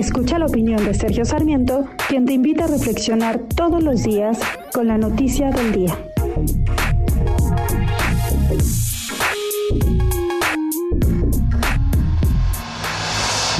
Escucha la opinión de Sergio Sarmiento, quien te invita a reflexionar todos los días con la noticia del día.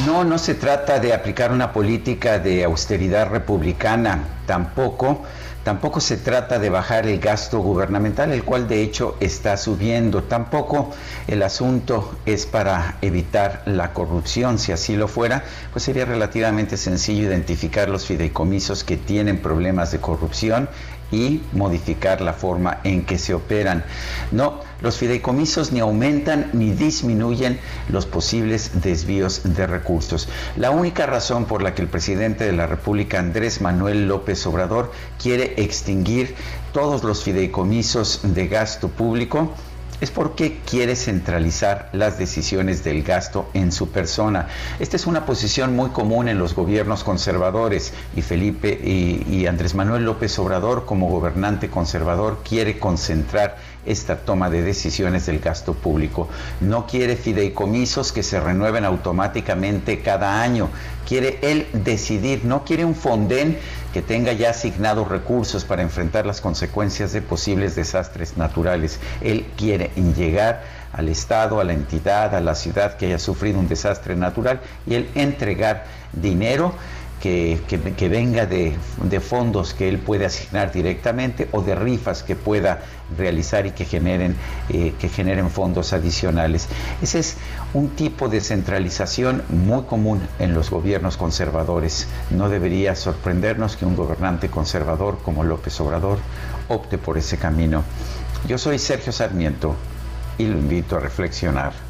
No, no se trata de aplicar una política de austeridad republicana, tampoco. Tampoco se trata de bajar el gasto gubernamental, el cual de hecho está subiendo. Tampoco el asunto es para evitar la corrupción. Si así lo fuera, pues sería relativamente sencillo identificar los fideicomisos que tienen problemas de corrupción y modificar la forma en que se operan. No, los fideicomisos ni aumentan ni disminuyen los posibles desvíos de recursos. La única razón por la que el presidente de la República, Andrés Manuel López Obrador, quiere extinguir todos los fideicomisos de gasto público es porque quiere centralizar las decisiones del gasto en su persona. Esta es una posición muy común en los gobiernos conservadores y Felipe y, y Andrés Manuel López Obrador como gobernante conservador quiere concentrar esta toma de decisiones del gasto público. No quiere fideicomisos que se renueven automáticamente cada año. Quiere él decidir, no quiere un fondén que tenga ya asignados recursos para enfrentar las consecuencias de posibles desastres naturales. Él quiere llegar al Estado, a la entidad, a la ciudad que haya sufrido un desastre natural y él entregar dinero que, venga de, fondos que él puede asignar directamente o de rifas que pueda realizar y que generen, eh, que generen fondos adicionales. Ese es un tipo de centralización muy común en los gobiernos conservadores. No debería sorprendernos que un gobernante conservador como López Obrador opte por ese camino. Yo soy Sergio Sarmiento y lo invito a reflexionar.